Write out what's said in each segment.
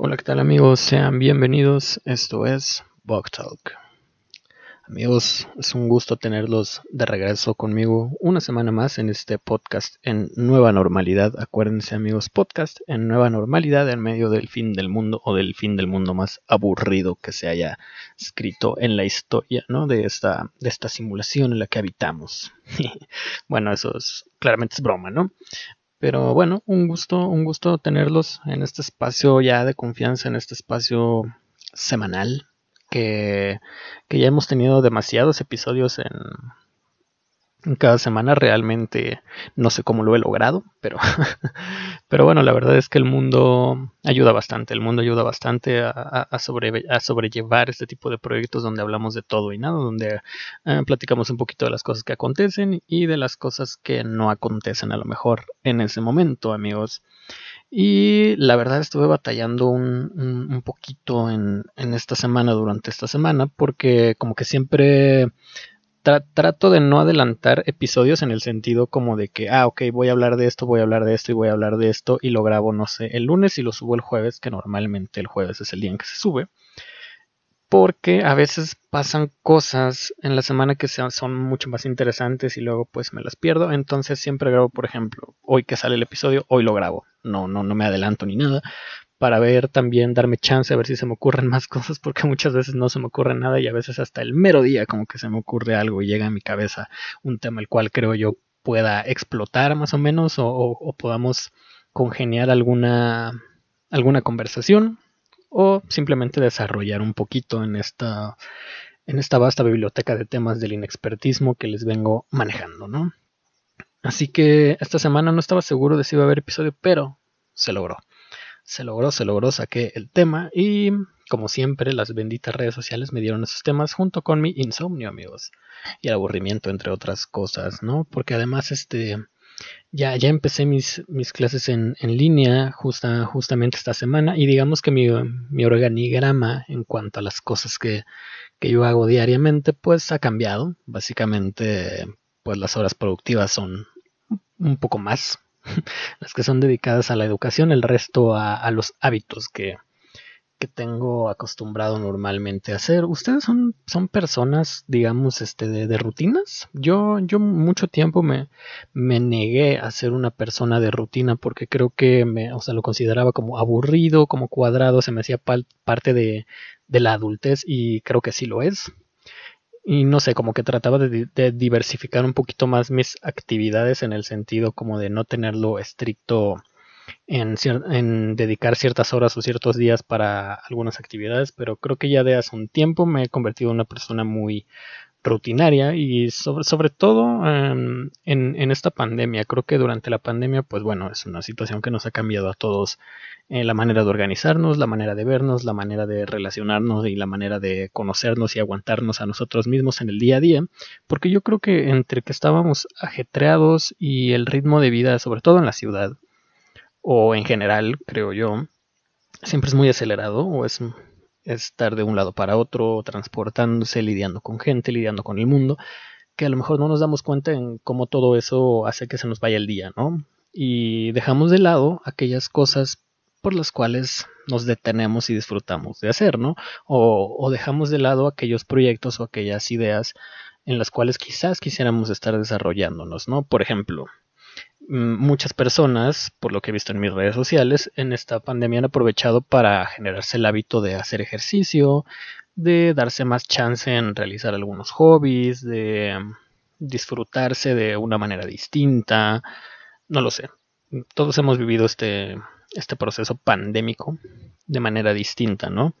Hola, ¿qué tal amigos? Sean bienvenidos. Esto es Bug Talk. Amigos, es un gusto tenerlos de regreso conmigo una semana más en este podcast en nueva normalidad. Acuérdense amigos, podcast en nueva normalidad en medio del fin del mundo o del fin del mundo más aburrido que se haya escrito en la historia, ¿no? De esta, de esta simulación en la que habitamos. bueno, eso es claramente es broma, ¿no? Pero bueno, un gusto, un gusto tenerlos en este espacio ya de confianza, en este espacio semanal que, ya hemos tenido demasiados episodios en, cada semana realmente no sé cómo lo he logrado, pero, pero bueno, la verdad es que el mundo ayuda bastante, el mundo ayuda bastante a, a, sobrellevar este tipo de proyectos donde hablamos de todo y nada, donde eh, platicamos un poquito de las cosas que acontecen y de las cosas que no acontecen a lo mejor en ese momento, amigos. Y la verdad estuve batallando un, un, poquito en, en, esta semana, durante esta semana, porque como que siempre trato de no adelantar episodios en el sentido como de que, ah, ok, voy a hablar de esto, voy a hablar de esto y voy a hablar de esto y lo grabo, no sé, el lunes y lo subo el jueves, que normalmente el jueves es el día en que se sube porque a veces pasan cosas en la semana que son mucho más interesantes y luego pues me las pierdo. Entonces siempre grabo, por ejemplo, hoy que sale el episodio, hoy lo grabo. No, no, no me adelanto ni nada. Para ver también, darme chance a ver si se me ocurren más cosas, porque muchas veces no se me ocurre nada y a veces hasta el mero día como que se me ocurre algo y llega a mi cabeza un tema el cual creo yo pueda explotar más o menos o, o podamos congeniar alguna, alguna conversación o simplemente desarrollar un poquito en esta, en esta vasta biblioteca de temas del inexpertismo que les vengo manejando, ¿no? Así que esta semana no estaba seguro de si iba a haber episodio, pero se logró. Se logró, se logró, saqué el tema y como siempre las benditas redes sociales me dieron esos temas junto con mi insomnio, amigos, y el aburrimiento entre otras cosas, ¿no? Porque además este ya, ya empecé mis, mis clases en, en línea justa, justamente esta semana y digamos que mi, mi organigrama en cuanto a las cosas que, que yo hago diariamente pues ha cambiado. Básicamente pues las horas productivas son un poco más las que son dedicadas a la educación, el resto a, los hábitos que, que tengo acostumbrado normalmente a hacer. ¿Ustedes son, son personas, digamos, este, de, rutinas? Yo, yo mucho tiempo me, me negué a ser una persona de rutina porque creo que me, o sea, lo consideraba como aburrido, como cuadrado, se me hacía parte de, de, la adultez y creo que sí lo es. Y no sé, como que trataba de, diversificar un poquito más mis actividades en el sentido como de no tenerlo estricto en, dedicar ciertas horas o ciertos días para algunas actividades, pero creo que ya de hace un tiempo me he convertido en una persona muy rutinaria y sobre, sobre todo em, en, esta pandemia. Creo que durante la pandemia, pues bueno, es una situación que nos ha cambiado a todos eh, la manera de organizarnos, la manera de vernos, la manera de relacionarnos y la manera de conocernos y aguantarnos a nosotros mismos en el día a día, porque yo creo que entre que estábamos ajetreados y el ritmo de vida, sobre todo en la ciudad, o en general, creo yo, siempre es muy acelerado o es, estar de un lado para otro, transportándose, lidiando con gente, lidiando con el mundo, que a lo mejor no nos damos cuenta en cómo todo eso hace que se nos vaya el día, ¿no? Y dejamos de lado aquellas cosas por las cuales nos detenemos y disfrutamos de hacer, ¿no? O, dejamos de lado aquellos proyectos o aquellas ideas en las cuales quizás quisiéramos estar desarrollándonos, ¿no? Por ejemplo, muchas personas, por lo que he visto en mis redes sociales, en esta pandemia han aprovechado para generarse el hábito de hacer ejercicio, de darse más chance en realizar algunos hobbies, de disfrutarse de una manera distinta, no lo sé. Todos hemos vivido este, este proceso pandémico de manera distinta, ¿no?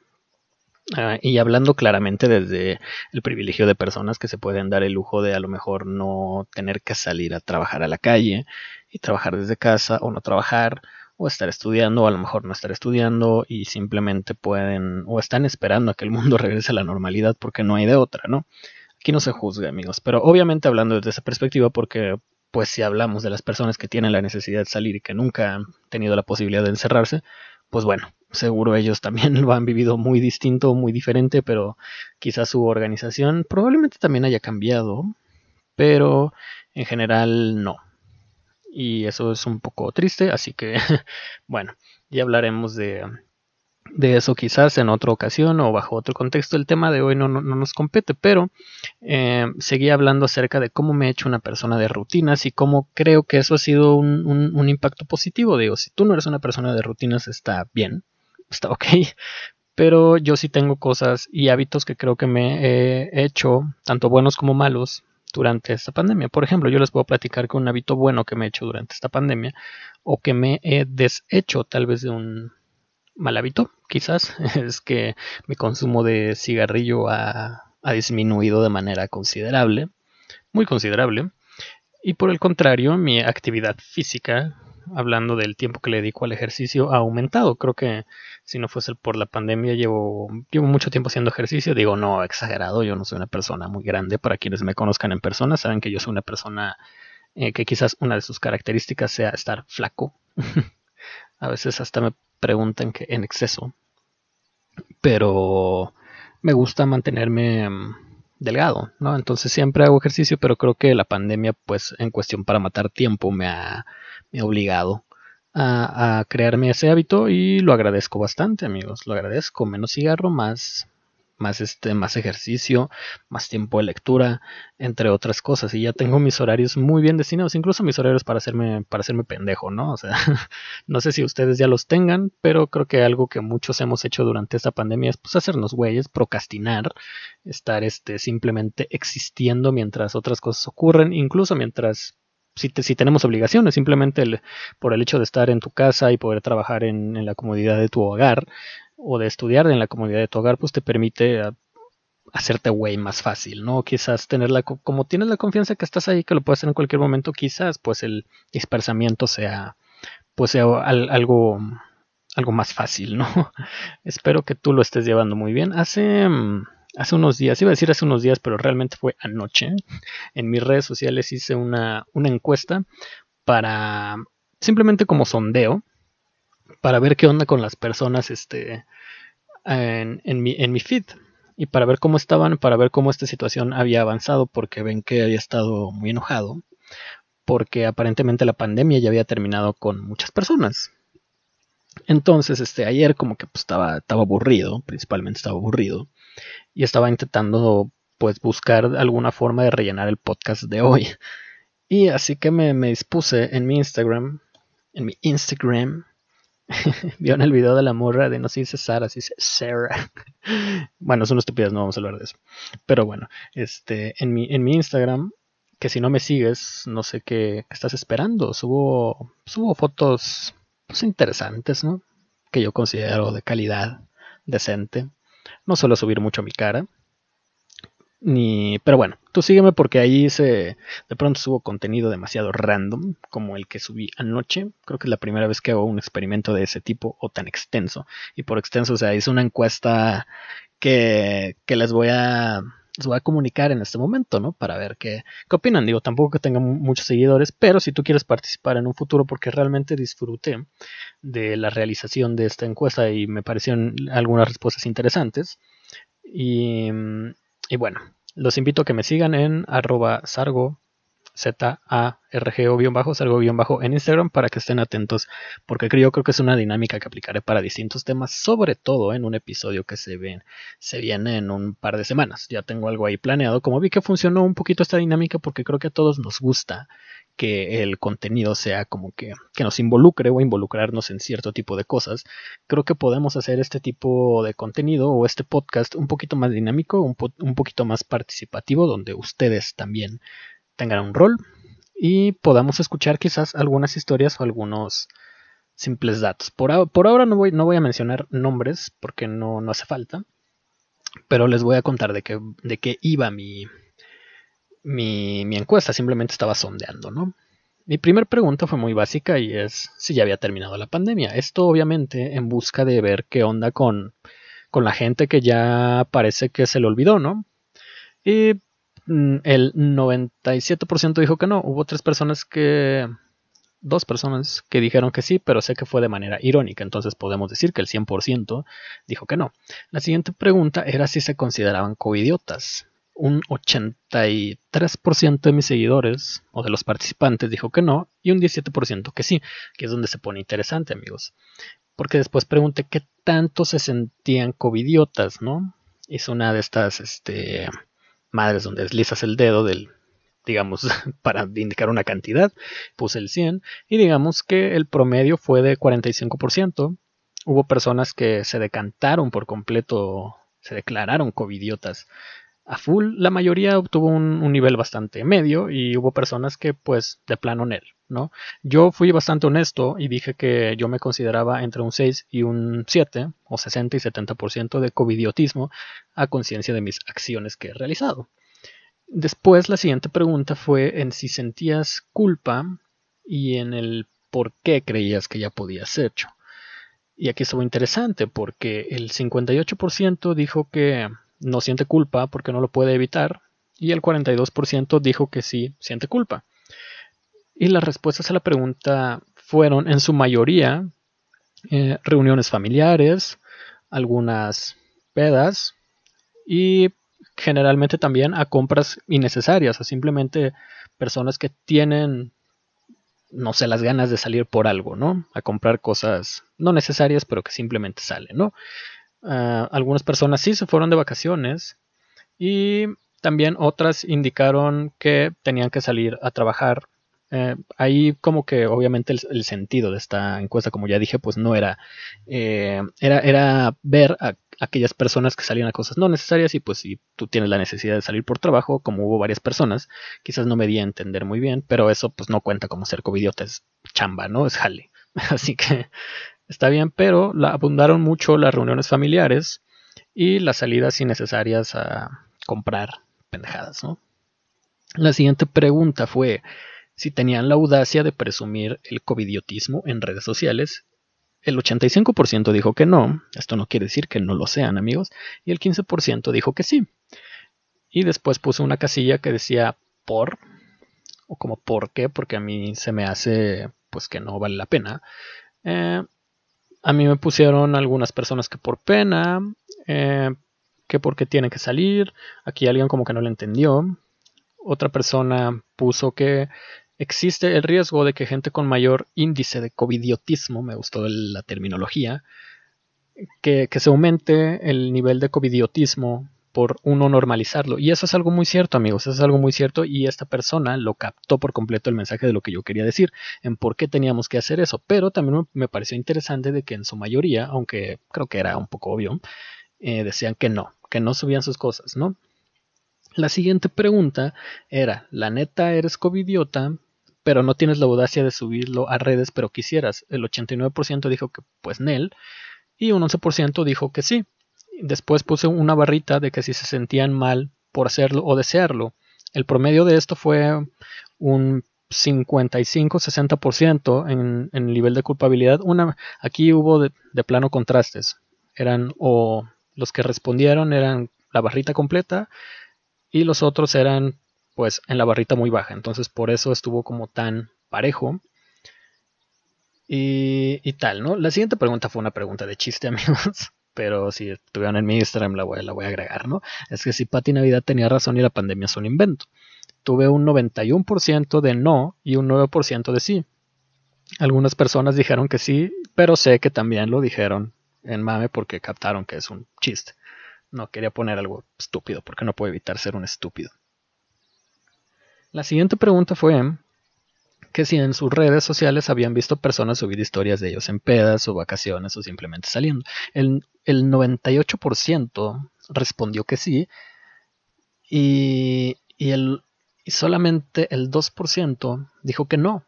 Ah, y hablando claramente desde el privilegio de personas que se pueden dar el lujo de a lo mejor no tener que salir a trabajar a la calle y trabajar desde casa o no trabajar o estar estudiando o a lo mejor no estar estudiando y simplemente pueden o están esperando a que el mundo regrese a la normalidad porque no hay de otra, ¿no? Aquí no se juzga, amigos, pero obviamente hablando desde esa perspectiva porque pues si hablamos de las personas que tienen la necesidad de salir y que nunca han tenido la posibilidad de encerrarse, pues bueno, seguro ellos también lo han vivido muy distinto, muy diferente, pero quizás su organización probablemente también haya cambiado, pero en general no. Y eso es un poco triste, así que bueno, ya hablaremos de, de eso quizás en otra ocasión o bajo otro contexto. El tema de hoy no, nos compete, pero eh, seguí hablando acerca de cómo me he hecho una persona de rutinas y cómo creo que eso ha sido un, un, impacto positivo. Digo, si tú no eres una persona de rutinas está bien, está ok, pero yo sí tengo cosas y hábitos que creo que me he hecho, tanto buenos como malos, durante esta pandemia. Por ejemplo, yo les puedo platicar que un hábito bueno que me he hecho durante esta pandemia o que me he deshecho tal vez de un mal hábito, quizás, es que mi consumo de cigarrillo ha, disminuido de manera considerable, muy considerable. Y por el contrario, mi actividad física, hablando del tiempo que le dedico al ejercicio, ha aumentado. Creo que si no fuese por la pandemia, llevo, llevo mucho tiempo haciendo ejercicio. Digo, no, exagerado, yo no soy una persona muy grande. Para quienes me conozcan en persona, saben que yo soy una persona eh, que quizás una de sus características sea estar flaco. A veces hasta me preguntan que en exceso. Pero me gusta mantenerme mm, delgado, ¿no? Entonces siempre hago ejercicio, pero creo que la pandemia, pues en cuestión para matar tiempo, me ha, me ha obligado a, a, crearme ese hábito y lo agradezco bastante, amigos. Lo agradezco. Menos cigarro, más, más, este, más ejercicio, más tiempo de lectura, entre otras cosas. Y ya tengo mis horarios muy bien destinados, incluso mis horarios para hacerme, para hacerme pendejo, ¿no? O sea, no sé si ustedes ya los tengan, pero creo que algo que muchos hemos hecho durante esta pandemia es pues hacernos güeyes, procrastinar, estar este, simplemente existiendo mientras otras cosas ocurren, incluso mientras si, si, tenemos obligaciones, simplemente por el hecho de estar en tu casa y poder trabajar en, en, la comodidad de tu hogar, o de estudiar en la comunidad de tu hogar, pues te permite ah, hacerte güey más fácil, ¿no? Quizás tenerla, como tienes la confianza que estás ahí, que lo puedes hacer en cualquier momento, quizás pues el dispersamiento sea, pues sea algo, algo más fácil, ¿no? Espero que tú lo estés llevando muy bien. Hace, mm, hace unos días, iba a decir hace unos días, pero realmente fue anoche, en mis redes sociales hice una, una encuesta para, simplemente como sondeo, para ver qué onda con las personas este, en, mi, en mi feed y para ver cómo estaban, para ver cómo esta situación había avanzado, porque ven que había estado muy enojado, porque aparentemente la pandemia ya había terminado con muchas personas. Entonces, este, ayer como que pues, estaba, estaba aburrido, principalmente estaba aburrido, y estaba intentando pues buscar alguna forma de rellenar el podcast de hoy. Y así que me, me dispuse en mi Instagram, en mi Instagram, Vieron el video de la morra de no se dice Sara, se dice Sarah. bueno, son estúpidas, no vamos a hablar de eso. Pero bueno, este, en mi, en mi Instagram, que si no me sigues, no sé qué, estás esperando. Subo, subo fotos pues, interesantes, ¿no? Que yo considero de calidad decente. No suelo subir mucho mi cara. Ni, pero bueno, tú sígueme porque ahí se de pronto subo contenido demasiado random, como el que subí anoche. Creo que es la primera vez que hago un experimento de ese tipo o tan extenso. Y por extenso, o sea, hice una encuesta que, que les voy a les voy a comunicar en este momento, ¿no? Para ver qué, qué opinan. Digo, tampoco que tengan muchos seguidores, pero si tú quieres participar en un futuro, porque realmente disfruté de la realización de esta encuesta y me parecieron algunas respuestas interesantes. Y y bueno, los invito a que me sigan en arroba sargo, Z-A-R-G-O-bajo, sargo-bajo en Instagram para que estén atentos, porque creo, creo que es una dinámica que aplicaré para distintos temas, sobre todo en un episodio que se, ve, se viene en un par de semanas. Ya tengo algo ahí planeado. Como vi que funcionó un poquito esta dinámica, porque creo que a todos nos gusta que el contenido sea como que, que, nos involucre o involucrarnos en cierto tipo de cosas, creo que podemos hacer este tipo de contenido o este podcast un poquito más dinámico, un, un poquito más participativo, donde ustedes también tengan un rol y podamos escuchar quizás algunas historias o algunos simples datos. Por, por ahora no voy, no voy a mencionar nombres porque no, no hace falta, pero les voy a contar de qué, de qué iba mi, mi, encuesta, simplemente estaba sondeando, ¿no? Mi primera pregunta fue muy básica y es si ya había terminado la pandemia. Esto obviamente en busca de ver qué onda con, con la gente que ya parece que se le olvidó, ¿no? Y mm, el 97% dijo que no. Hubo tres personas que... Dos personas que dijeron que sí, pero sé que fue de manera irónica, entonces podemos decir que el 100% dijo que no. La siguiente pregunta era si se consideraban coidiotas un 83% de mis seguidores o de los participantes dijo que no y un 17% que sí, que es donde se pone interesante amigos. porque después pregunté qué tanto se sentían covidiotas, ¿no? Hice una de estas este, madres donde deslizas el dedo del, digamos, para indicar una cantidad, puse el 100 y digamos que el promedio fue de 45%. Hubo personas que se decantaron por completo, se declararon covidiotas a full, la mayoría obtuvo un, nivel bastante medio y hubo personas que pues de plano en él, ¿no? Yo fui bastante honesto y dije que yo me consideraba entre un 6 y un 7 o 60 y 70% de covidiotismo a conciencia de mis acciones que he realizado. Después la siguiente pregunta fue en si sentías culpa y en el por qué creías que ya podías hecho. Y aquí estuvo interesante porque el 58% dijo que no siente culpa porque no lo puede evitar y el 42% dijo que sí siente culpa. Y las respuestas a la pregunta fueron en su mayoría eh, reuniones familiares, algunas pedas y generalmente también a compras innecesarias, o simplemente personas que tienen, no sé, las ganas de salir por algo, ¿no? A comprar cosas no necesarias, pero que simplemente salen, ¿no? Ah, algunas personas sí se fueron de vacaciones y también otras indicaron que tenían que salir a trabajar. Eh, ahí como que obviamente el, sentido de esta encuesta, como ya dije, pues no era, eh, era, era ver a aquellas personas que salían a cosas no necesarias y pues si tú tienes la necesidad de salir por trabajo, como hubo varias personas, quizás no me di a entender muy bien, pero eso pues no cuenta como ser covidiota, es chamba, ¿no? Es jale. Así que está bien, pero la, abundaron mucho las reuniones familiares y las salidas innecesarias a comprar pendejadas, ¿no? La siguiente pregunta fue si tenían la audacia de presumir el covidiotismo en redes sociales. El 85% dijo que no, esto no quiere decir que no lo sean amigos, y el 15% dijo que sí. Y después puse una casilla que decía por, o como por qué, porque a mí se me hace pues que no vale la pena. Eh, a mí me pusieron algunas personas que por pena, eh, que porque tienen que salir. Aquí alguien como que no lo entendió. Otra persona puso que existe el riesgo de que gente con mayor índice de covidiotismo, me gustó la terminología, que, que se aumente el nivel de covidiotismo por uno normalizarlo. Y eso es algo muy cierto, amigos, eso es algo muy cierto y esta persona lo captó por completo el mensaje de lo que yo quería decir, en por qué teníamos que hacer eso. Pero también me pareció interesante de que en su mayoría, aunque creo que era un poco obvio, eh, decían que no, que no subían sus cosas, ¿no? La siguiente pregunta era, la neta eres covidiota, pero no tienes la audacia de subirlo a redes, pero quisieras. El 89% dijo que pues Nel y un 11% dijo que sí. Después puse una barrita de que si se sentían mal por hacerlo o desearlo. El promedio de esto fue un 55-60% en, en el nivel de culpabilidad. Aquí hubo de, plano contrastes. Eran o los que respondieron eran la barrita completa y los otros eran pues en la barrita muy baja. Entonces por eso estuvo como tan parejo. Y, y tal, ¿no? La siguiente pregunta fue una pregunta de chiste, amigos pero si estuvieron en mi Instagram la voy, voy a agregar, ¿no? Es que si Pati Navidad tenía razón y la pandemia es un invento. Tuve un 91% de no y un 9% de sí. Algunas personas dijeron que sí, pero sé que también lo dijeron en mame porque captaron que es un chiste. No quería poner algo estúpido porque no puedo evitar ser un estúpido. La siguiente pregunta fue que si en sus redes sociales habían visto personas subir historias de ellos en pedas o vacaciones o simplemente saliendo. El, el 98% respondió que sí y, el, solamente el 2% dijo que no.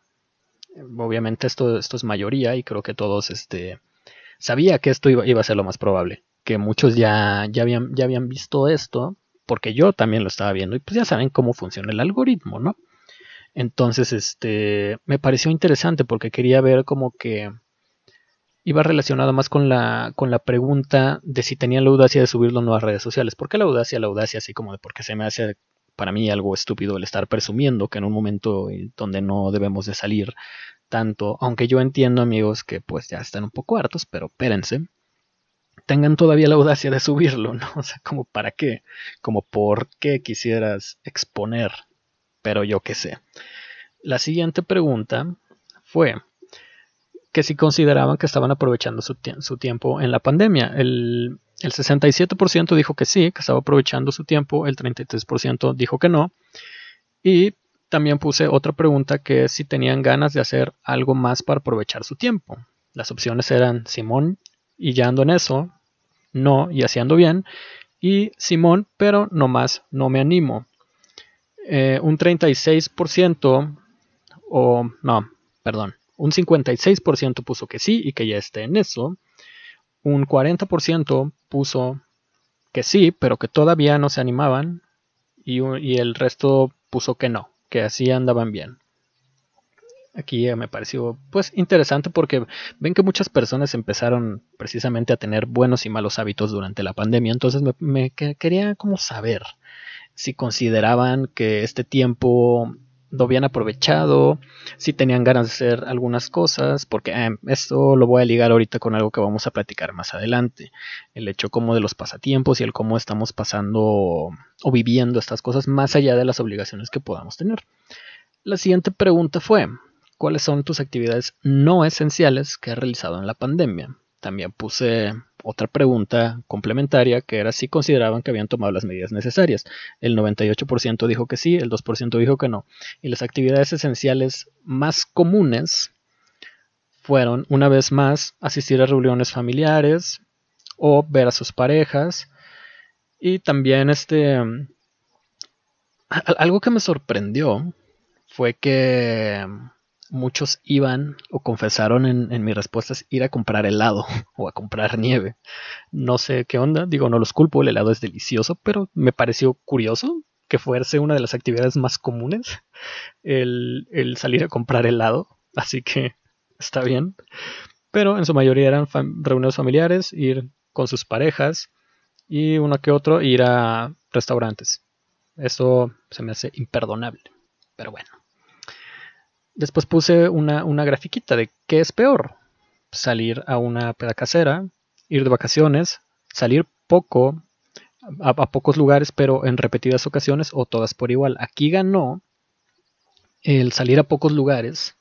Obviamente esto, esto es mayoría y creo que todos este, sabía que esto iba, iba a ser lo más probable. Que muchos ya, ya, habían, ya habían visto esto porque yo también lo estaba viendo y pues ya saben cómo funciona el algoritmo, ¿no? Entonces, este, me pareció interesante porque quería ver como que iba relacionado más con la, con la pregunta de si tenía la audacia de subirlo o no a redes sociales. ¿Por qué la audacia? La audacia así como de porque se me hace para mí algo estúpido el estar presumiendo que en un momento donde no debemos de salir tanto, aunque yo entiendo amigos que pues ya están un poco hartos, pero espérense, tengan todavía la audacia de subirlo, ¿no? O sea, como para qué, como por qué quisieras exponer pero yo qué sé. La siguiente pregunta fue que si consideraban que estaban aprovechando su, tiempo en la pandemia. El, el 67% dijo que sí, que estaba aprovechando su tiempo, el 33% dijo que no. Y también puse otra pregunta que es si tenían ganas de hacer algo más para aprovechar su tiempo. Las opciones eran Simón y ya ando en eso, no y haciendo bien, y Simón, pero no más, no me animo. Eh, un 36% o no, perdón, un 56% puso que sí y que ya esté en eso. Un 40% puso que sí, pero que todavía no se animaban. Y, y el resto puso que no, que así andaban bien aquí me pareció pues interesante porque ven que muchas personas empezaron precisamente a tener buenos y malos hábitos durante la pandemia, entonces me, quería como saber si consideraban que este tiempo lo habían aprovechado, si tenían ganas de hacer algunas cosas, porque eh, esto lo voy a ligar ahorita con algo que vamos a platicar más adelante, el hecho como de los pasatiempos y el cómo estamos pasando o viviendo estas cosas más allá de las obligaciones que podamos tener. La siguiente pregunta fue, cuáles son tus actividades no esenciales que has realizado en la pandemia. También puse otra pregunta complementaria que era si consideraban que habían tomado las medidas necesarias. El 98% dijo que sí, el 2% dijo que no. Y las actividades esenciales más comunes fueron, una vez más, asistir a reuniones familiares o ver a sus parejas. Y también este... Algo que me sorprendió fue que muchos iban o confesaron en, mis respuestas ir a comprar helado o a comprar nieve. No sé qué onda, digo, no los culpo, el helado es delicioso, pero me pareció curioso que fuese una de las actividades más comunes el, salir a comprar helado, así que está bien. Pero en su mayoría eran reuniones familiares, ir con sus parejas y uno que otro ir a restaurantes. Eso se me hace imperdonable, pero bueno. Después puse una, una grafiquita de qué es peor. Salir a una peda casera, ir de vacaciones, salir poco, a, pocos lugares, pero en repetidas ocasiones o todas por igual. Aquí ganó el salir a pocos lugares,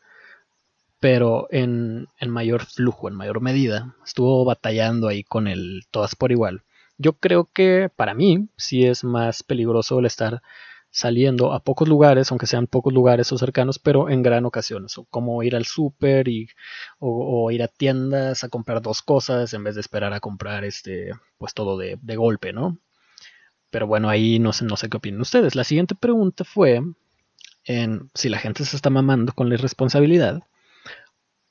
pero en, en, mayor flujo, en mayor medida. Estuvo batallando ahí con el todas por igual. Yo creo que para mí sí es más peligroso el estar saliendo a pocos lugares, aunque sean pocos lugares o cercanos, pero en gran ocasiones, como ir al súper y o, ir a tiendas a comprar dos cosas en vez de esperar a comprar este, pues todo de, golpe, ¿no? Pero bueno, ahí no sé, no sé qué opinan ustedes. La siguiente pregunta fue en si la gente se está mamando con la irresponsabilidad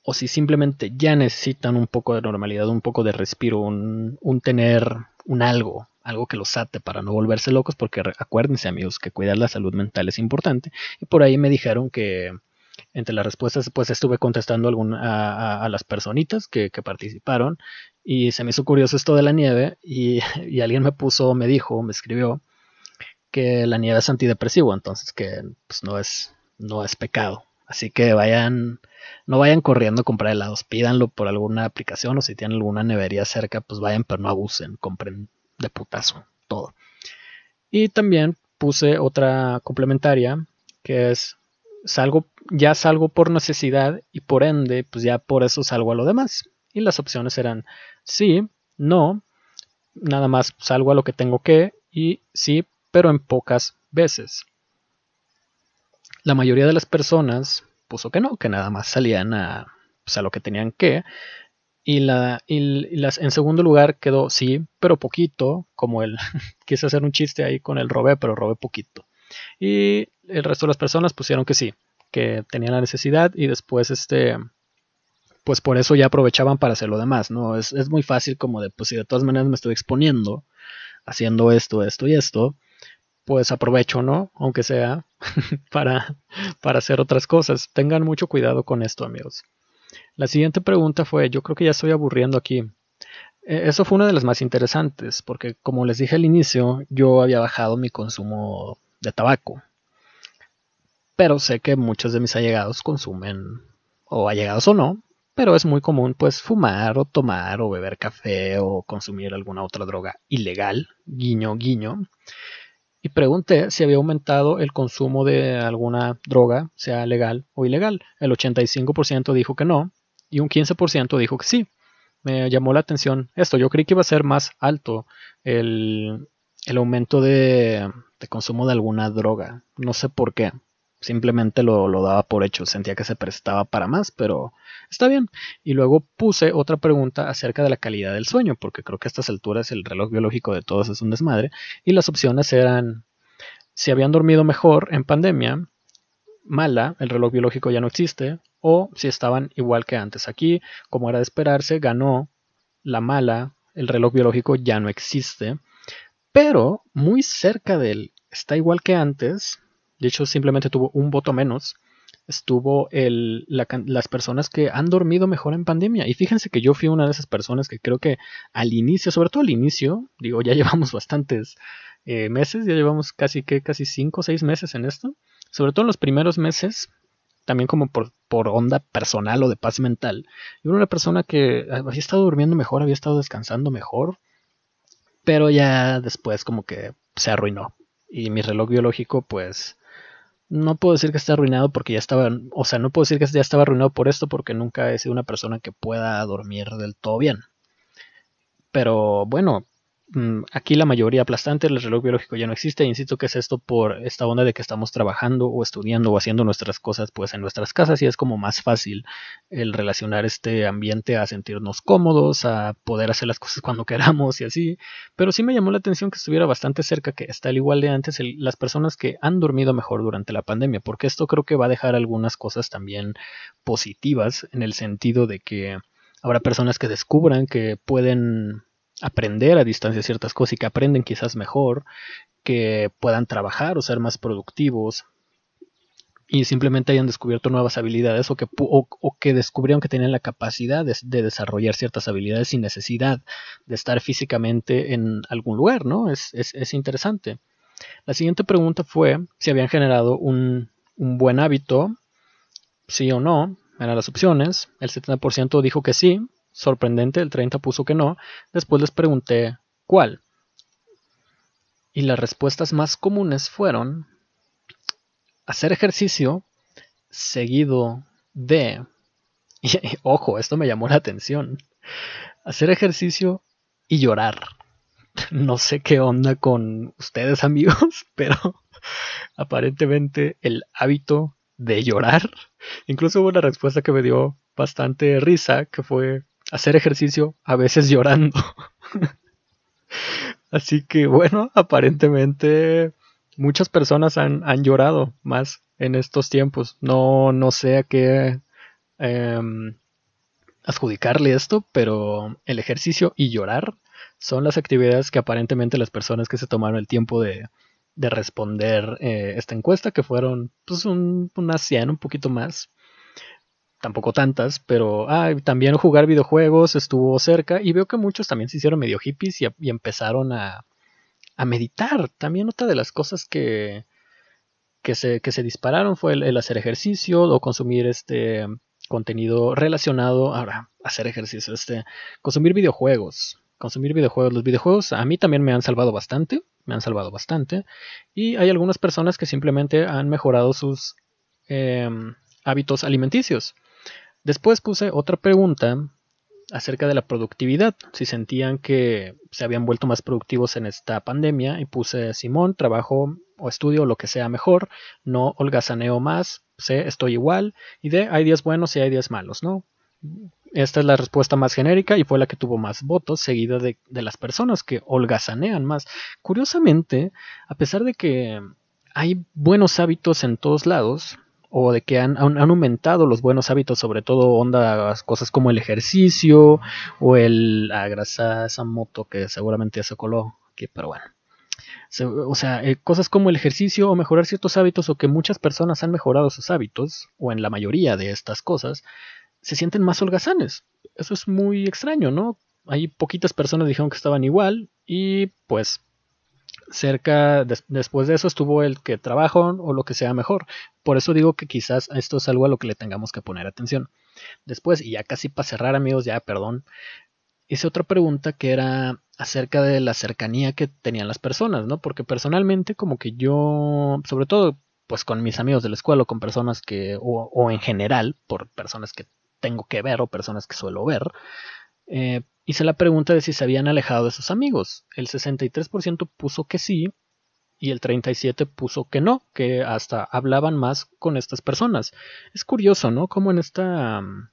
o si simplemente ya necesitan un poco de normalidad, un poco de respiro, un, un tener un algo, algo que los ate para no volverse locos, porque acuérdense amigos que cuidar la salud mental es importante. Y por ahí me dijeron que entre las respuestas pues estuve contestando a, las personitas que, participaron y se me hizo curioso esto de la nieve y, alguien me puso, me dijo, me escribió que la nieve es antidepresivo, entonces que pues, no, es, no es pecado. Así que vayan, no vayan corriendo a comprar helados, pídanlo por alguna aplicación o si tienen alguna nevería cerca, pues vayan, pero no abusen, compren de putazo, todo. Y también puse otra complementaria que es salgo, ya salgo por necesidad y por ende, pues ya por eso salgo a lo demás. Y las opciones eran sí, no, nada más salgo a lo que tengo que y sí, pero en pocas veces. La mayoría de las personas puso que no, que nada más salían a, pues, a lo que tenían que, y, la, las, en segundo lugar quedó sí, pero poquito, como él. Quise hacer un chiste ahí con el robé, pero robé poquito. Y el resto de las personas pusieron que sí, que tenían la necesidad y después este pues por eso ya aprovechaban para hacer lo demás, ¿no? Es, es muy fácil como de, pues si de todas maneras me estoy exponiendo, haciendo esto, esto y esto, pues aprovecho, ¿no? Aunque sea para, para hacer otras cosas. Tengan mucho cuidado con esto, amigos. La siguiente pregunta fue, yo creo que ya estoy aburriendo aquí. E, eso fue una de las más interesantes, porque como les dije al inicio, yo había bajado mi consumo de tabaco. Pero sé que muchos de mis allegados consumen, o allegados o no, pero es muy común pues fumar o tomar o beber café o consumir alguna otra droga ilegal, guiño, guiño. Y pregunté si había aumentado el consumo de alguna droga, sea legal o ilegal. El 85% dijo que no, y un 15% dijo que sí. Me llamó la atención esto. Yo creí que iba a ser más alto el, aumento de, consumo de alguna droga. No sé por qué. Simplemente lo, lo, daba por hecho. Sentía que se prestaba para más, pero está bien. Y luego puse otra pregunta acerca de la calidad del sueño, porque creo que a estas alturas el reloj biológico de todos es un desmadre. Y las opciones eran si habían dormido mejor en pandemia, mala, el reloj biológico ya no existe, o si estaban igual que antes. Aquí, como era de esperarse, ganó la mala, el reloj biológico ya no existe, pero muy cerca de él, está igual que antes, de hecho simplemente tuvo un voto menos, estuvo el, las personas que han dormido mejor en pandemia. Y fíjense que yo fui una de esas personas que creo que al inicio, sobre todo al inicio, digo, ya llevamos bastantes eh, meses, ya llevamos casi que casi 5 o 6 meses en esto sobre todo en los primeros meses, también como por, por onda personal o de paz mental. Yo era una persona que había estado durmiendo mejor, había estado descansando mejor, pero ya después como que se arruinó. Y mi reloj biológico, pues, no puedo decir que esté arruinado porque ya estaba, o sea, no puedo decir que ya estaba arruinado por esto porque nunca he sido una persona que pueda dormir del todo bien. Pero bueno, aquí la mayoría aplastante el reloj biológico ya no existe. Insisto que es esto por esta onda de que estamos trabajando o estudiando o haciendo nuestras cosas pues en nuestras casas y es como más fácil el relacionar este ambiente a sentirnos cómodos, a poder hacer las cosas cuando queramos y así. Pero sí me llamó la atención que estuviera bastante cerca, que está al igual de antes, las personas que han dormido mejor durante la pandemia, porque esto creo que va a dejar algunas cosas también positivas en el sentido de que habrá personas que descubran que pueden aprender a distancia ciertas cosas y que aprenden quizás mejor, que puedan trabajar o ser más productivos y simplemente hayan descubierto nuevas habilidades o que, o, que descubrieron que tenían la capacidad de, desarrollar ciertas habilidades sin necesidad de estar físicamente en algún lugar, ¿no? Es, es, interesante. La siguiente pregunta fue si habían generado un, un buen hábito, sí o no, eran las opciones. El 70% dijo que sí, sorprendente, el 30 puso que no. Después les pregunté cuál. Y las respuestas más comunes fueron hacer ejercicio seguido de... Ojo, esto me llamó la atención. Hacer ejercicio y llorar. No sé qué onda con ustedes amigos, pero aparentemente el hábito de llorar. Incluso hubo una respuesta que me dio bastante risa, que fue hacer ejercicio, a veces llorando. Así que bueno, aparentemente muchas personas han, llorado más en estos tiempos. No, no sé a qué em, adjudicarle esto, pero el ejercicio y llorar son las actividades que aparentemente las personas que se tomaron el tiempo de, responder eh, esta encuesta, que fueron pues un, unas 100, un poquito más, tampoco tantas, pero ah, también jugar videojuegos estuvo cerca y veo que muchos también se hicieron medio hippies y, empezaron a, a, meditar. También otra de las cosas que, que, se, que se dispararon fue el, hacer ejercicio o consumir este contenido relacionado, ahora, hacer ejercicio, este, consumir videojuegos. Consumir videojuegos. Los videojuegos a mí también me han salvado bastante, me han salvado bastante. Y hay algunas personas que simplemente han mejorado sus em, hábitos alimenticios. Después puse otra pregunta acerca de la productividad, si sentían que se habían vuelto más productivos en esta pandemia y puse Simón, trabajo o estudio lo que sea mejor, no holgazaneo más, sé, estoy igual y de hay días buenos y hay días malos, ¿no? Esta es la respuesta más genérica y fue la que tuvo más votos, seguida de las personas que holgazanean más. Curiosamente, a pesar de que hay buenos hábitos en todos lados, o de que han, aumentado los buenos hábitos, sobre todo onda cosas como el ejercicio o el agrasar esa moto que seguramente ya se coló aquí, pero bueno. o sea, eh, cosas como el ejercicio o mejorar ciertos hábitos o que muchas personas han mejorado sus hábitos, o en la mayoría de estas cosas, se sienten más holgazanes. Eso es muy extraño, ¿no? Hay poquitas personas dijeron que estaban igual y pues cerca, después de eso estuvo el que trabajo o lo que sea mejor. Por eso digo que quizás esto es algo a lo que le tengamos que poner atención. Después, y ya casi para cerrar amigos, ya perdón, hice otra pregunta que era acerca de la cercanía que tenían las personas, ¿no? Porque personalmente como que yo, sobre todo pues con mis amigos de la escuela o con personas que, o, o en general, por personas que tengo que ver o personas que suelo ver. Eh, hice la pregunta de si se habían alejado de sus amigos. El 63% puso que sí y el 37% puso que no, que hasta hablaban más con estas personas. Es curioso, ¿no? Como en esta mm,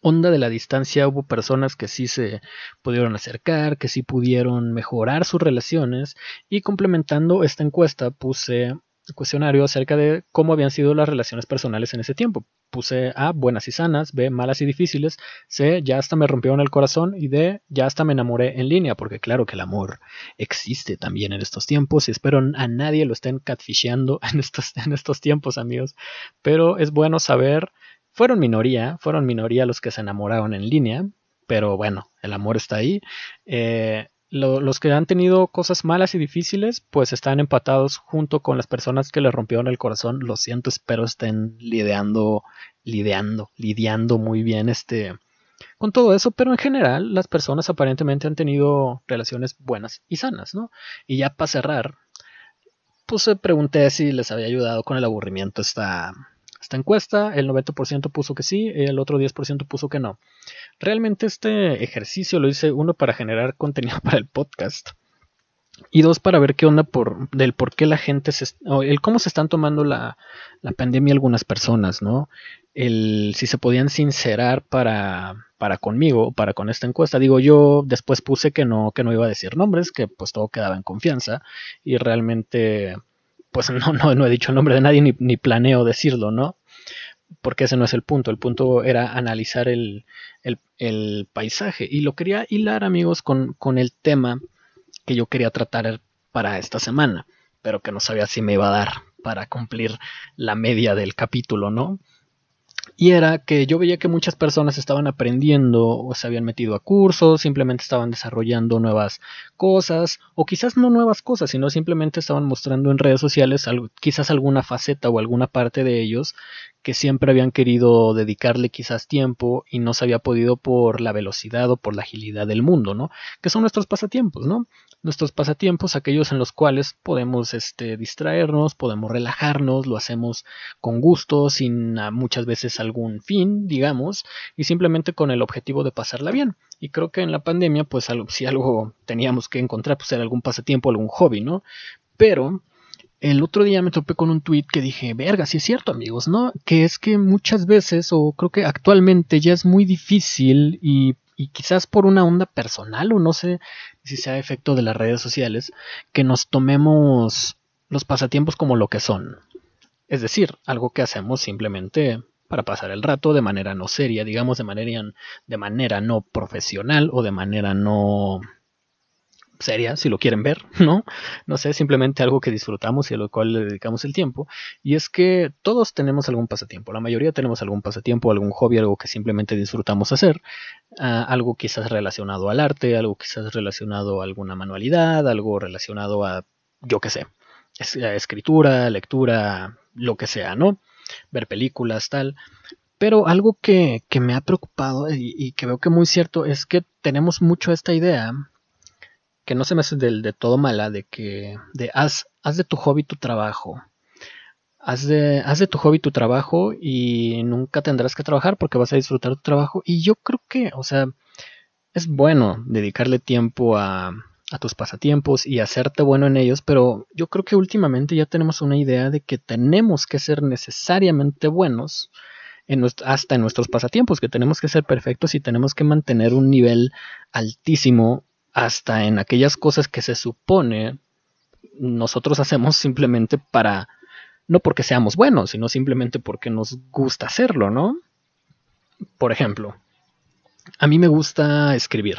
onda de la distancia hubo personas que sí se pudieron acercar, que sí pudieron mejorar sus relaciones y complementando esta encuesta puse cuestionario acerca de cómo habían sido las relaciones personales en ese tiempo. Puse A, buenas y sanas, B, malas y difíciles, C, ya hasta me rompieron el corazón y D, ya hasta me enamoré en línea, porque claro que el amor existe también en estos tiempos y espero a nadie lo estén catfisheando en estos, en estos tiempos, amigos. Pero es bueno saber, fueron minoría, fueron minoría los que se enamoraron en línea, pero bueno, el amor está ahí. Eh, los que han tenido cosas malas y difíciles, pues están empatados junto con las personas que le rompieron el corazón. Lo siento, espero estén lidiando, lidiando, lidiando muy bien este con todo eso, pero en general las personas aparentemente han tenido relaciones buenas y sanas, ¿no? Y ya para cerrar, pues pregunté si les había ayudado con el aburrimiento esta, esta encuesta. El 90% puso que sí, el otro 10% puso que no. Realmente este ejercicio lo hice uno para generar contenido para el podcast y dos para ver qué onda por del por qué la gente se el cómo se están tomando la, la pandemia algunas personas, ¿no? El si se podían sincerar para para conmigo, para con esta encuesta. Digo, yo después puse que no que no iba a decir nombres, que pues todo quedaba en confianza y realmente pues no no, no he dicho el nombre de nadie ni, ni planeo decirlo, ¿no? porque ese no es el punto. El punto era analizar el, paisaje. Y lo quería hilar, amigos, con, con, el tema que yo quería tratar para esta semana, pero que no sabía si me iba a dar para cumplir la media del capítulo, ¿no? Y era que yo veía que muchas personas estaban aprendiendo o se habían metido a cursos, simplemente estaban desarrollando nuevas cosas, o quizás no nuevas cosas, sino simplemente estaban mostrando en redes sociales quizás alguna faceta o alguna parte de ellos que siempre habían querido dedicarle quizás tiempo y no se había podido por la velocidad o por la agilidad del mundo, ¿no? Que son nuestros pasatiempos, ¿no? Nuestros pasatiempos, aquellos en los cuales podemos este, distraernos, podemos relajarnos, lo hacemos con gusto, sin muchas veces algún fin, digamos, y simplemente con el objetivo de pasarla bien. Y creo que en la pandemia, pues si algo teníamos que encontrar, pues era algún pasatiempo, algún hobby, ¿no? Pero el otro día me topé con un tweet que dije, verga, sí es cierto amigos, ¿no? Que es que muchas veces, o creo que actualmente ya es muy difícil y, y quizás por una onda personal, o no sé si sea efecto de las redes sociales, que nos tomemos los pasatiempos como lo que son. Es decir, algo que hacemos simplemente para pasar el rato de manera no seria, digamos de manera, de manera no profesional o de manera no seria, si lo quieren ver, ¿no? No sé, simplemente algo que disfrutamos y a lo cual le dedicamos el tiempo. Y es que todos tenemos algún pasatiempo, la mayoría tenemos algún pasatiempo, algún hobby, algo que simplemente disfrutamos hacer, ah, algo quizás relacionado al arte, algo quizás relacionado a alguna manualidad, algo relacionado a, yo qué sé, escritura, lectura, lo que sea, ¿no? Ver películas, tal. Pero algo que, que me ha preocupado y, que veo que muy cierto es que tenemos mucho esta idea que no se me hace del, de todo mala, de que de haz, haz de tu hobby tu trabajo. Haz de, haz de tu hobby tu trabajo y nunca tendrás que trabajar porque vas a disfrutar tu trabajo. Y yo creo que, o sea, es bueno dedicarle tiempo a, a tus pasatiempos y hacerte bueno en ellos, pero yo creo que últimamente ya tenemos una idea de que tenemos que ser necesariamente buenos en hasta en nuestros pasatiempos, que tenemos que ser perfectos y tenemos que mantener un nivel altísimo hasta en aquellas cosas que se supone nosotros hacemos simplemente para, no porque seamos buenos, sino simplemente porque nos gusta hacerlo, ¿no? Por ejemplo, a mí me gusta escribir.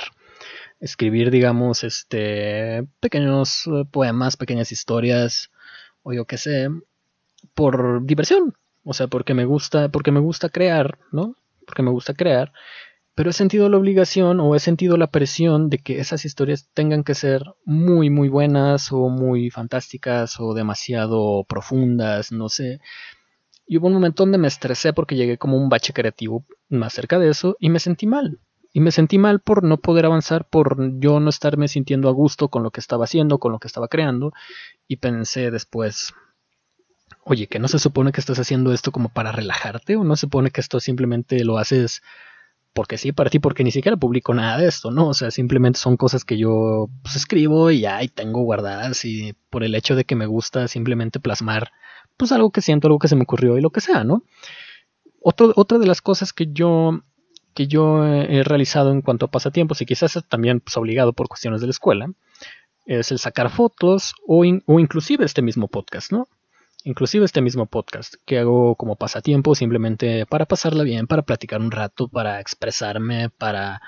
Escribir, digamos, este, pequeños eh, poemas, pequeñas historias, o yo qué sé, por diversión. O sea, porque me gusta, porque me gusta crear, ¿no? Porque me gusta crear pero he sentido la obligación o he sentido la presión de que esas historias tengan que ser muy muy buenas o muy fantásticas o demasiado profundas, no sé. Y hubo un momento donde me estresé porque llegué como un bache creativo más cerca de eso y me sentí mal. Y me sentí mal por no poder avanzar, por yo no estarme sintiendo a gusto con lo que estaba haciendo, con lo que estaba creando. Y pensé después, oye, que no se supone que estás haciendo esto como para relajarte o no se supone que esto simplemente lo haces porque sí para ti, porque ni siquiera publico nada de esto, ¿no? O sea, simplemente son cosas que yo pues, escribo y y tengo guardadas y por el hecho de que me gusta simplemente plasmar pues algo que siento, algo que se me ocurrió y lo que sea, ¿no? otra de las cosas que yo que yo he realizado en cuanto a pasatiempos y quizás también pues, obligado por cuestiones de la escuela es el sacar fotos o, o inclusive este mismo podcast, ¿no? inclusive este mismo podcast que hago como pasatiempo simplemente para pasarla bien, para platicar un rato, para expresarme, para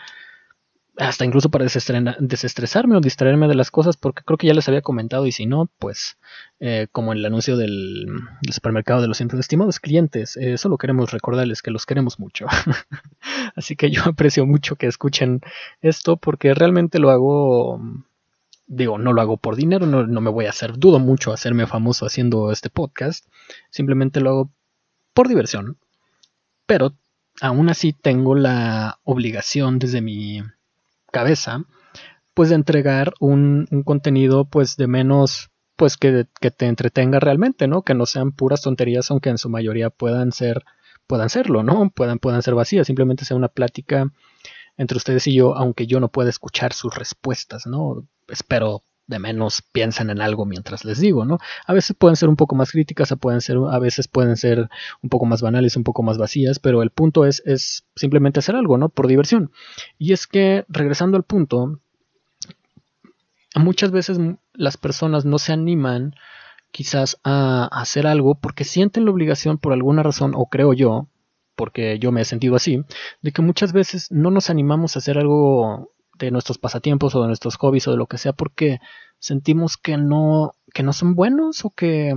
hasta incluso para desestresarme o distraerme de las cosas porque creo que ya les había comentado y si no, pues eh, como en el anuncio del, supermercado de los cientos estimados clientes, eh, solo queremos recordarles que los queremos mucho. Así que yo aprecio mucho que escuchen esto porque realmente lo hago digo, no lo hago por dinero, no, me voy a hacer, dudo mucho hacerme famoso haciendo este podcast, simplemente lo hago por diversión, pero aún así tengo la obligación desde mi cabeza, pues de entregar un, contenido pues de menos, pues que, que, te entretenga realmente, ¿no? Que no sean puras tonterías, aunque en su mayoría puedan ser, puedan serlo, ¿no? Puedan, puedan ser vacías, simplemente sea una plática entre ustedes y yo, aunque yo no pueda escuchar sus respuestas, ¿no? Espero de menos piensen en algo mientras les digo, ¿no? A veces pueden ser un poco más críticas, a, pueden ser, a veces pueden ser un poco más banales, un poco más vacías, pero el punto es, es simplemente hacer algo, ¿no? Por diversión. Y es que, regresando al punto, muchas veces las personas no se animan quizás a hacer algo porque sienten la obligación por alguna razón, o creo yo, porque yo me he sentido así, de que muchas veces no nos animamos a hacer algo de nuestros pasatiempos o de nuestros hobbies o de lo que sea porque sentimos que no, que no son buenos o que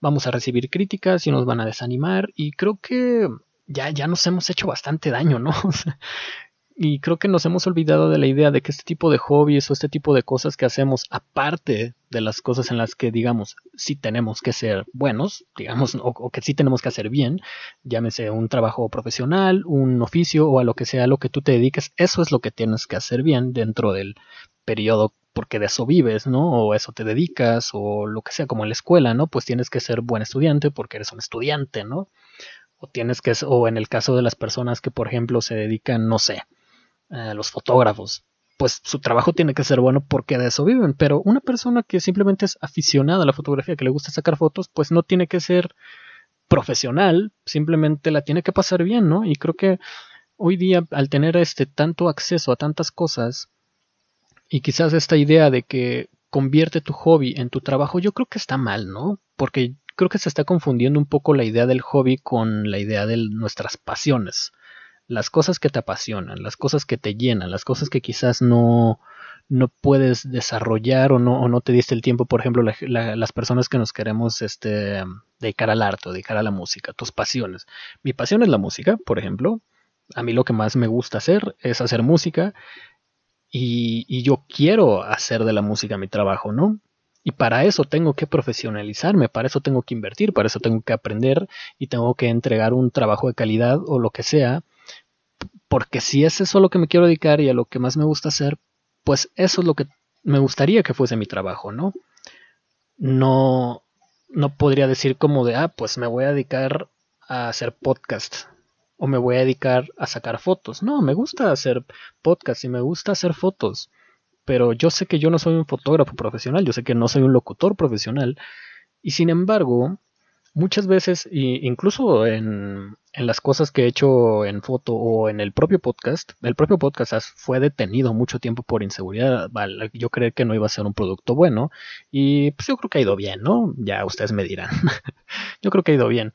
vamos a recibir críticas y nos van a desanimar y creo que ya, ya nos hemos hecho bastante daño, ¿no? Y creo que nos hemos olvidado de la idea de que este tipo de hobbies o este tipo de cosas que hacemos, aparte de las cosas en las que, digamos, sí tenemos que ser buenos, digamos, o, que sí tenemos que hacer bien, llámese un trabajo profesional, un oficio o a lo que sea lo que tú te dediques, eso es lo que tienes que hacer bien dentro del periodo porque de eso vives, ¿no? O eso te dedicas, o lo que sea, como en la escuela, ¿no? Pues tienes que ser buen estudiante porque eres un estudiante, ¿no? O tienes que, o en el caso de las personas que, por ejemplo, se dedican, no sé, eh, los fotógrafos, pues su trabajo tiene que ser bueno porque de eso viven. Pero una persona que simplemente es aficionada a la fotografía, que le gusta sacar fotos, pues no tiene que ser profesional, simplemente la tiene que pasar bien, ¿no? Y creo que hoy día, al tener este tanto acceso a tantas cosas, y quizás esta idea de que convierte tu hobby en tu trabajo, yo creo que está mal, ¿no? Porque creo que se está confundiendo un poco la idea del hobby con la idea de nuestras pasiones las cosas que te apasionan, las cosas que te llenan, las cosas que quizás no, no puedes desarrollar o no, o no te diste el tiempo, por ejemplo, las personas que nos queremos este, dedicar al arte, dedicar a la música, tus pasiones. Mi pasión es la música, por ejemplo. A mí lo que más me gusta hacer es hacer música y, y yo quiero hacer de la música mi trabajo, ¿no? Y para eso tengo que profesionalizarme, para eso tengo que invertir, para eso tengo que aprender y tengo que entregar un trabajo de calidad o lo que sea porque si es eso lo que me quiero dedicar y a lo que más me gusta hacer, pues eso es lo que me gustaría que fuese mi trabajo, ¿no? No, no podría decir como de, ah, pues me voy a dedicar a hacer podcast o me voy a dedicar a sacar fotos. No, me gusta hacer podcast y me gusta hacer fotos, pero yo sé que yo no soy un fotógrafo profesional, yo sé que no soy un locutor profesional y sin embargo, muchas veces, incluso en, en las cosas que he hecho en foto o en el propio podcast, el propio podcast fue detenido mucho tiempo por inseguridad. Yo creí que no iba a ser un producto bueno y pues yo creo que ha ido bien, ¿no? Ya ustedes me dirán. yo creo que ha ido bien.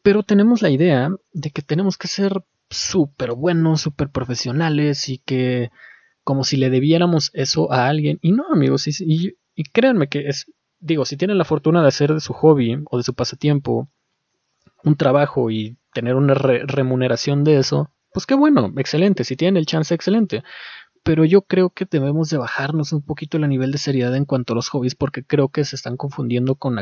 Pero tenemos la idea de que tenemos que ser súper buenos, súper profesionales y que como si le debiéramos eso a alguien. Y no, amigos, y, y créanme que es, digo, si tienen la fortuna de hacer de su hobby o de su pasatiempo un trabajo y tener una remuneración de eso, pues qué bueno, excelente, si tienen el chance, excelente. Pero yo creo que debemos de bajarnos un poquito el nivel de seriedad en cuanto a los hobbies porque creo que se están confundiendo con,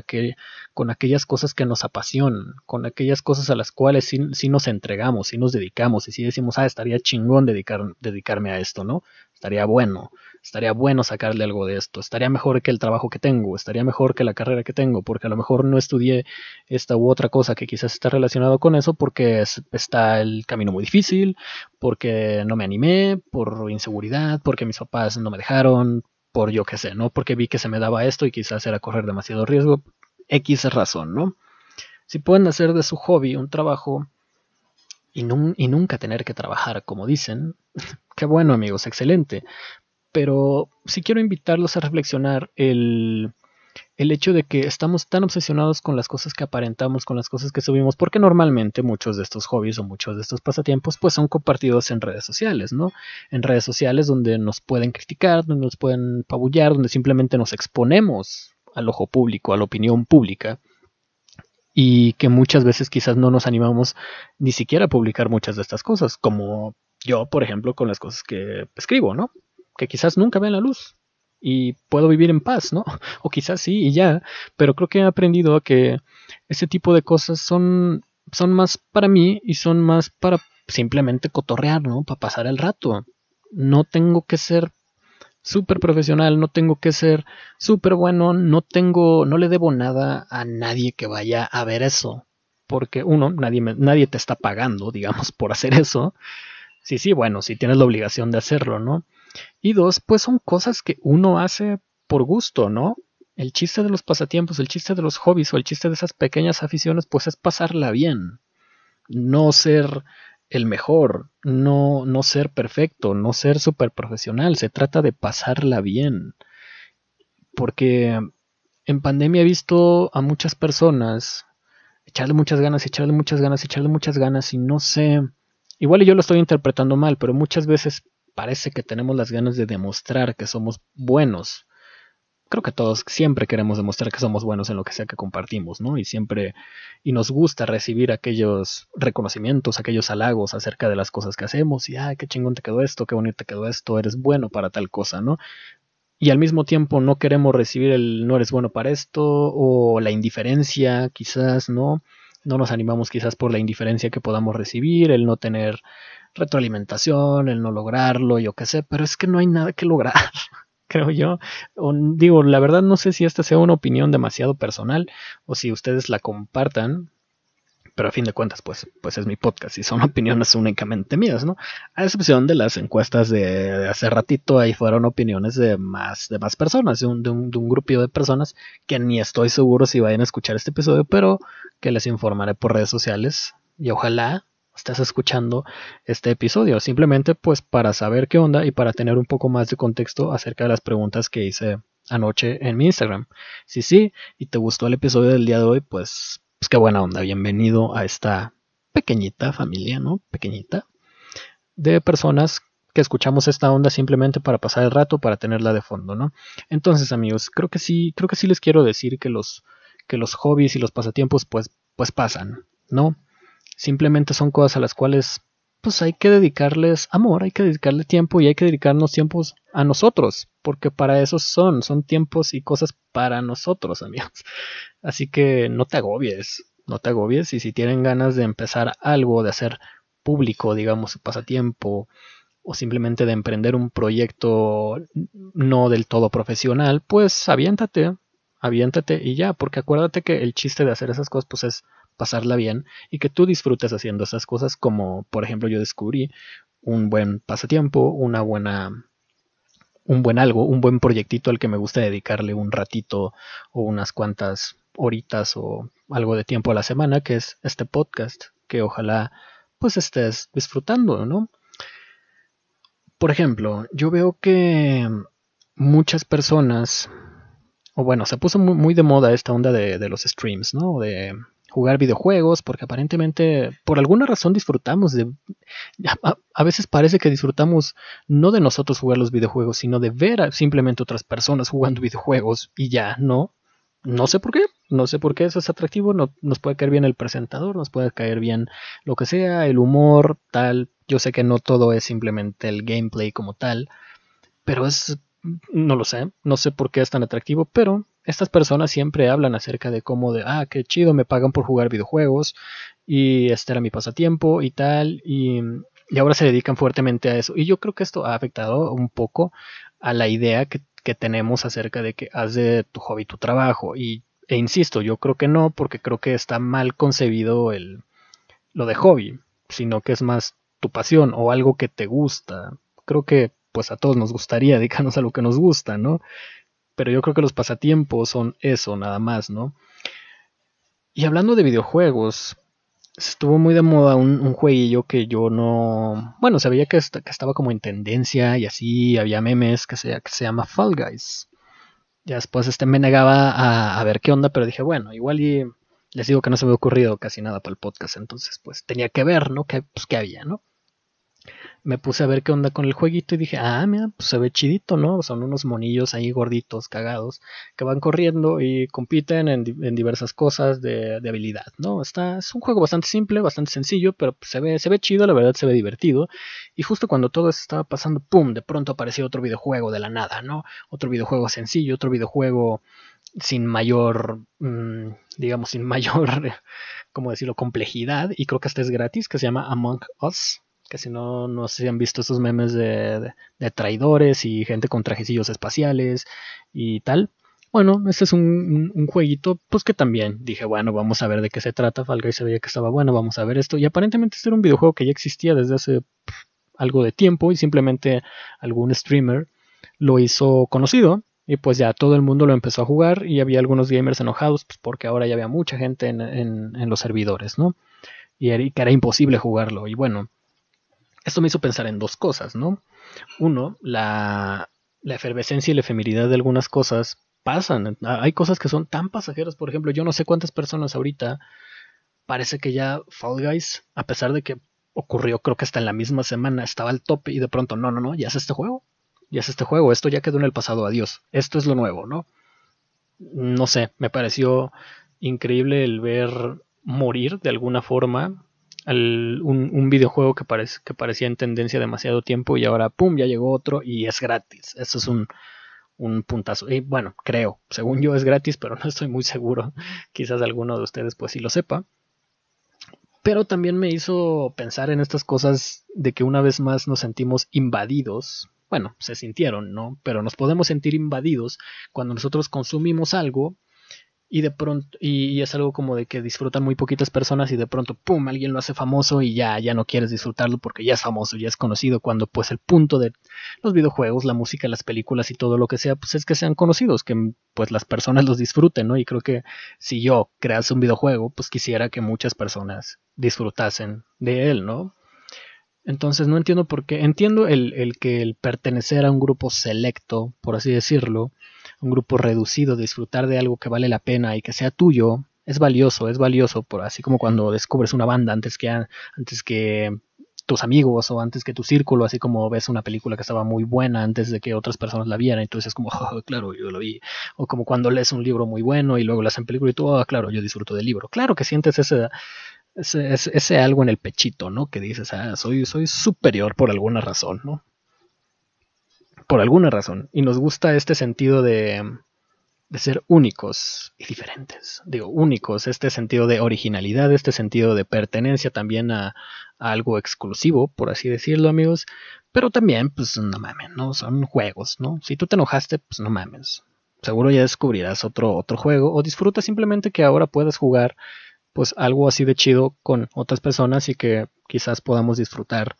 con aquellas cosas que nos apasionan, con aquellas cosas a las cuales sí, nos entregamos, sí nos dedicamos y sí decimos, ah, estaría chingón dedicar, dedicarme a esto, ¿no? Estaría bueno, estaría bueno sacarle algo de esto, estaría mejor que el trabajo que tengo, estaría mejor que la carrera que tengo, porque a lo mejor no estudié esta u otra cosa que quizás está relacionado con eso porque está el camino muy difícil, porque no me animé, por inseguridad, porque mis papás no me dejaron, por yo qué sé, ¿no? Porque vi que se me daba esto y quizás era correr demasiado riesgo, X razón, ¿no? Si pueden hacer de su hobby un trabajo y, y nunca tener que trabajar, como dicen, qué bueno amigos, excelente pero sí quiero invitarlos a reflexionar el, hecho de que estamos tan obsesionados con las cosas que aparentamos, con las cosas que subimos, porque normalmente muchos de estos hobbies o muchos de estos pasatiempos pues son compartidos en redes sociales, ¿no? En redes sociales donde nos pueden criticar, donde nos pueden pabullar, donde simplemente nos exponemos al ojo público, a la opinión pública y que muchas veces quizás no nos animamos ni siquiera a publicar muchas de estas cosas, como yo, por ejemplo, con las cosas que escribo, ¿no? Que quizás nunca vean la luz y puedo vivir en paz, ¿no? O quizás sí y ya, pero creo que he aprendido que ese tipo de cosas son, son más para mí y son más para simplemente cotorrear, ¿no? Para pasar el rato. No tengo que ser súper profesional, no tengo que ser súper bueno, no tengo, no le debo nada a nadie que vaya a ver eso. Porque uno, nadie, nadie te está pagando, digamos, por hacer eso. Sí, sí, bueno, si tienes la obligación de hacerlo, ¿no? Y dos, pues son cosas que uno hace por gusto, ¿no? El chiste de los pasatiempos, el chiste de los hobbies o el chiste de esas pequeñas aficiones, pues es pasarla bien. No ser el mejor, no, no ser perfecto, no ser súper profesional. Se trata de pasarla bien. Porque en pandemia he visto a muchas personas echarle muchas ganas, echarle muchas ganas, echarle muchas ganas y no sé. Igual yo lo estoy interpretando mal, pero muchas veces parece que tenemos las ganas de demostrar que somos buenos. Creo que todos siempre queremos demostrar que somos buenos en lo que sea que compartimos, ¿no? Y siempre, y nos gusta recibir aquellos reconocimientos, aquellos halagos acerca de las cosas que hacemos, y, ay, qué chingón te quedó esto, qué bonito te quedó esto, eres bueno para tal cosa, ¿no? Y al mismo tiempo no queremos recibir el no eres bueno para esto, o la indiferencia, quizás, ¿no? No nos animamos quizás por la indiferencia que podamos recibir, el no tener retroalimentación, el no lograrlo, yo qué sé, pero es que no hay nada que lograr, creo yo. digo, la verdad no sé si esta sea una opinión demasiado personal o si ustedes la compartan, pero a fin de cuentas, pues, pues es mi podcast y son opiniones únicamente mías, ¿no? A excepción de las encuestas de, hace ratito, ahí fueron opiniones de más, de más personas, de un, de, un, de un grupillo de personas que ni estoy seguro si vayan a escuchar este episodio, pero que les informaré por redes sociales y ojalá estás escuchando este episodio, simplemente pues para saber qué onda y para tener un poco más de contexto acerca de las preguntas que hice anoche en mi Instagram. Si sí, y te gustó el episodio del día de hoy, pues, pues qué buena onda, bienvenido a esta pequeñita familia, ¿no? Pequeñita de personas que escuchamos esta onda simplemente para pasar el rato, para tenerla de fondo, ¿no? Entonces, amigos, creo que sí, creo que sí les quiero decir que los que los hobbies y los pasatiempos pues pues pasan, ¿no? Simplemente son cosas a las cuales pues hay que dedicarles amor, hay que dedicarle tiempo y hay que dedicarnos tiempos a nosotros, porque para eso son, son tiempos y cosas para nosotros, amigos. Así que no te agobies, no te agobies y si tienen ganas de empezar algo, de hacer público, digamos, pasatiempo o simplemente de emprender un proyecto no del todo profesional, pues aviéntate, aviéntate y ya, porque acuérdate que el chiste de hacer esas cosas pues es pasarla bien y que tú disfrutes haciendo esas cosas como por ejemplo yo descubrí un buen pasatiempo, una buena un buen algo, un buen proyectito al que me gusta dedicarle un ratito o unas cuantas horitas o algo de tiempo a la semana, que es este podcast, que ojalá pues estés disfrutando, ¿no? Por ejemplo, yo veo que muchas personas, o bueno, se puso muy, de moda esta onda de, de los streams, ¿no? De jugar videojuegos, porque aparentemente por alguna razón disfrutamos de... A, veces parece que disfrutamos no de nosotros jugar los videojuegos, sino de ver a simplemente otras personas jugando videojuegos y ya, ¿no? No sé por qué, no sé por qué eso es atractivo, no, nos puede caer bien el presentador, nos puede caer bien lo que sea, el humor, tal. Yo sé que no todo es simplemente el gameplay como tal, pero es, no lo sé, no sé por qué es tan atractivo, pero estas personas siempre hablan acerca de cómo de, ah, qué chido, me pagan por jugar videojuegos y este era mi pasatiempo y tal, y, ahora se dedican fuertemente a eso. Y yo creo que esto ha afectado un poco a la idea que, tenemos acerca de que haz de tu hobby tu trabajo. Y, e insisto, yo creo que no, porque creo que está mal concebido el, lo de hobby, sino que es más tu pasión o algo que te gusta. Creo que pues a todos nos gustaría dedicarnos a lo que nos gusta, ¿no? Pero yo creo que los pasatiempos son eso, nada más, ¿no? Y hablando de videojuegos, estuvo muy de moda un, jueguillo que yo no. Bueno, sabía que, que, estaba como en tendencia y así había memes que se, que se llama Fall Guys. Ya después este me negaba a, ver qué onda, pero dije, bueno, igual y les digo que no se me ha ocurrido casi nada para el podcast, entonces pues tenía que ver, ¿no? Que, pues, había, ¿no? Me puse a ver qué onda con el jueguito y dije, ah, mira, pues se ve chidito, ¿no? Son unos monillos ahí gorditos, cagados, que van corriendo y compiten en, diversas cosas de, habilidad, ¿no? Está, es un juego bastante simple, bastante sencillo, pero se ve, se ve chido, la verdad se ve divertido. Y justo cuando todo eso estaba pasando, ¡pum! De pronto apareció otro videojuego de la nada, ¿no? Otro videojuego sencillo, otro videojuego sin mayor, mm, digamos, sin mayor, ¿cómo decirlo?, complejidad. Y creo que este es gratis, que se llama Among Us que si no, no sé han visto esos memes de, traidores y gente con trajecillos espaciales y tal. Bueno, este es un, jueguito, pues que también dije, bueno, vamos a ver de qué se trata. Fall Guys se veía que estaba bueno, vamos a ver esto. Y aparentemente este era un videojuego que ya existía desde hace algo de tiempo y simplemente algún streamer lo hizo conocido. Y pues ya todo el mundo lo empezó a jugar y había algunos gamers enojados pues porque ahora ya había mucha gente en, en los servidores, ¿no? Y era, que era imposible jugarlo. Y bueno, esto me hizo pensar en dos cosas, ¿no? Uno, la, efervescencia y la efemeridad de algunas cosas pasan. Hay cosas que son tan pasajeras, por ejemplo, yo no sé cuántas personas ahorita parece que ya Fall Guys, a pesar de que ocurrió creo que hasta en la misma semana, estaba al tope y de pronto, no, no, no, ya es este juego, ya es este juego, esto ya quedó en el pasado, adiós, esto es lo nuevo, ¿no? No sé, me pareció increíble el ver morir de alguna forma un, videojuego que, parecía en tendencia demasiado tiempo y ahora, ¡pum!, ya llegó otro y es gratis. Eso es un, un puntazo. Y bueno, creo, según yo es gratis, pero no estoy muy seguro. Quizás alguno de ustedes pues sí lo sepa. Pero también me hizo pensar en estas cosas de que una vez más nos sentimos invadidos. Bueno, se sintieron, ¿no? Pero nos podemos sentir invadidos cuando nosotros consumimos algo y de pronto y, es algo como de que disfrutan muy poquitas personas y de pronto pum alguien lo hace famoso y ya ya no quieres disfrutarlo porque ya es famoso ya es conocido cuando pues el punto de los videojuegos la música las películas y todo lo que sea pues es que sean conocidos que pues las personas los disfruten no y creo que si yo crease un videojuego pues quisiera que muchas personas disfrutasen de él no entonces no entiendo por qué. Entiendo el, el que el pertenecer a un grupo selecto por así decirlo un grupo reducido, disfrutar de algo que vale la pena y que sea tuyo, es valioso, es valioso, por así como cuando descubres una banda antes que, antes que tus amigos o antes que tu círculo, así como ves una película que estaba muy buena antes de que otras personas la vieran, entonces es como, oh, claro, yo lo vi. O como cuando lees un libro muy bueno y luego lo hacen película y tú, oh, claro, yo disfruto del libro. Claro que sientes ese, ese, ese, algo en el pechito, ¿no? Que dices, ah, soy, soy superior por alguna razón, ¿no? Por alguna razón. Y nos gusta este sentido de, de ser únicos y diferentes. Digo, únicos, este sentido de originalidad, este sentido de pertenencia también a, algo exclusivo, por así decirlo, amigos. Pero también, pues no mames, ¿no? Son juegos, ¿no? Si tú te enojaste, pues no mames. Seguro ya descubrirás otro, otro juego o disfruta simplemente que ahora puedas jugar pues algo así de chido con otras personas y que quizás podamos disfrutar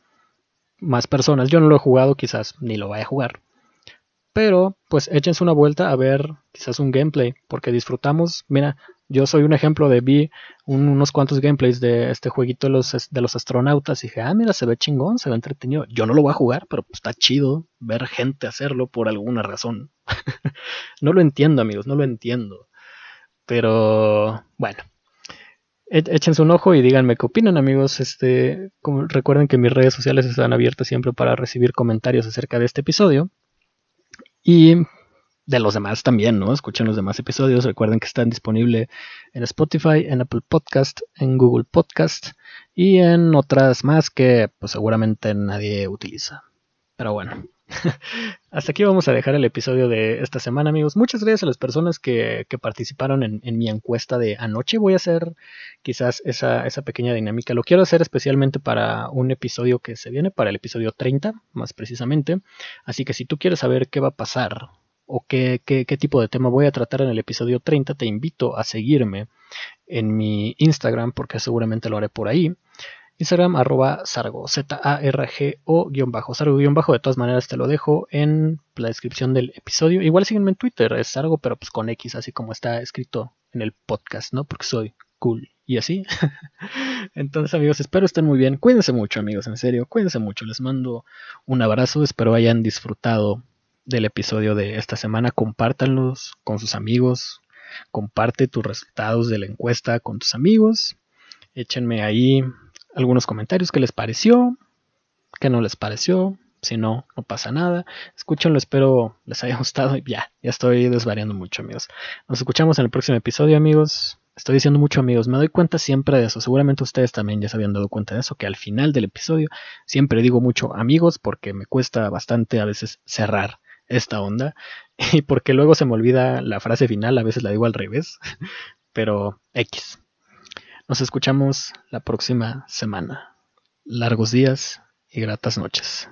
más personas. Yo no lo he jugado, quizás ni lo vaya a jugar. Pero pues échense una vuelta a ver quizás un gameplay, porque disfrutamos. Mira, yo soy un ejemplo de vi unos cuantos gameplays de este jueguito de los, de los astronautas y dije, ah, mira, se ve chingón, se ve entretenido. Yo no lo voy a jugar, pero pues, está chido ver gente hacerlo por alguna razón. no lo entiendo, amigos, no lo entiendo. Pero bueno, échense un ojo y díganme qué opinan, amigos. Este, recuerden que mis redes sociales están abiertas siempre para recibir comentarios acerca de este episodio. Y de los demás también, ¿no? Escuchen los demás episodios. Recuerden que están disponibles en Spotify, en Apple Podcast, en Google Podcast y en otras más que pues seguramente nadie utiliza. Pero bueno, hasta aquí vamos a dejar el episodio de esta semana, amigos. Muchas gracias a las personas que, participaron en, mi encuesta de anoche. Voy a hacer quizás esa, esa, pequeña dinámica. Lo quiero hacer especialmente para un episodio que se viene, para el episodio 30, más precisamente. Así que si tú quieres saber qué va a pasar o qué, qué, qué tipo de tema voy a tratar en el episodio 30, te invito a seguirme en mi Instagram, porque seguramente lo haré por ahí. Instagram arroba sargo, Z-A-R-G-O guion bajo, sargo guion bajo, de todas maneras te lo dejo en la descripción del episodio. Igual sígueme en Twitter, es sargo, pero pues con X, así como está escrito en el podcast, ¿no? Porque soy cool y así. Entonces amigos, espero estén muy bien. Cuídense mucho amigos, en serio, cuídense mucho. Les mando un abrazo, espero hayan disfrutado del episodio de esta semana. Compártanlos con sus amigos. Comparte tus resultados de la encuesta con tus amigos. Échenme ahí algunos comentarios, qué les pareció, qué no les pareció, si no, no pasa nada. Escúchenlo, espero les haya gustado. Ya, ya estoy desvariando mucho, amigos. Nos escuchamos en el próximo episodio, amigos. Estoy diciendo mucho, amigos. Me doy cuenta siempre de eso. Seguramente ustedes también ya se habían dado cuenta de eso, que al final del episodio siempre digo mucho amigos porque me cuesta bastante a veces cerrar esta onda y porque luego se me olvida la frase final, a veces la digo al revés, pero X. Nos escuchamos la próxima semana. Largos días y gratas noches.